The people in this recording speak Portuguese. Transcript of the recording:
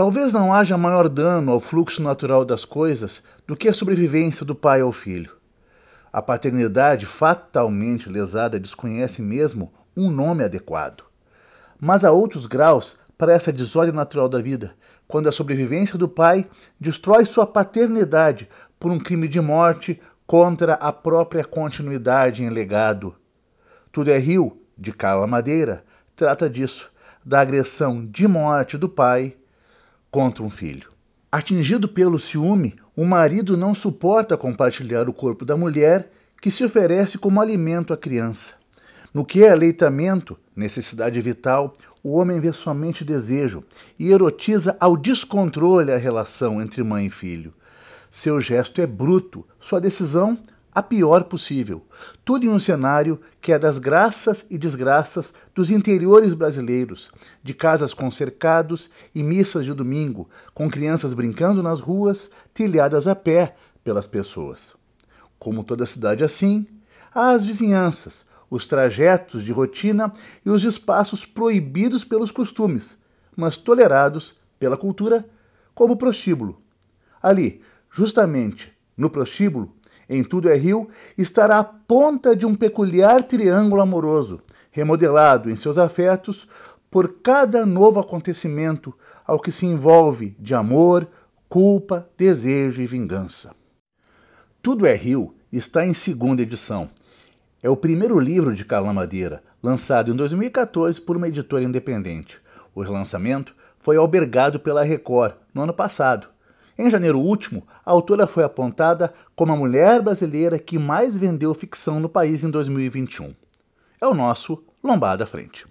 Talvez não haja maior dano ao fluxo natural das coisas do que a sobrevivência do pai ao filho. A paternidade fatalmente lesada desconhece mesmo um nome adequado. Mas há outros graus para essa desordem natural da vida, quando a sobrevivência do pai destrói sua paternidade por um crime de morte contra a própria continuidade em legado. Tudo é Rio, de Carla Madeira, trata disso, da agressão de morte do pai contra um filho. Atingido pelo ciúme, o marido não suporta compartilhar o corpo da mulher que se oferece como alimento à criança. No que é aleitamento, necessidade vital, o homem vê somente desejo e erotiza ao descontrole a relação entre mãe e filho. Seu gesto é bruto, sua decisão a pior possível. Tudo em um cenário que é das graças e desgraças dos interiores brasileiros, de casas com cercados e missas de domingo, com crianças brincando nas ruas, trilhadas a pé pelas pessoas. Como toda cidade assim, há as vizinhanças, os trajetos de rotina e os espaços proibidos pelos costumes, mas tolerados pela cultura, como o prostíbulo. Ali, justamente no prostíbulo, em Tudo é Rio, estará a ponta de um peculiar triângulo amoroso, remodelado em seus afetos por cada novo acontecimento ao que se envolve de amor, culpa, desejo e vingança. Tudo é Rio está em segunda edição. É o primeiro livro de Carla Madeira, lançado em 2014 por uma editora independente. O lançamento foi albergado pela Record no ano passado em janeiro último, a autora foi apontada como a mulher brasileira que mais vendeu ficção no país em 2021. É o nosso Lombada Frente.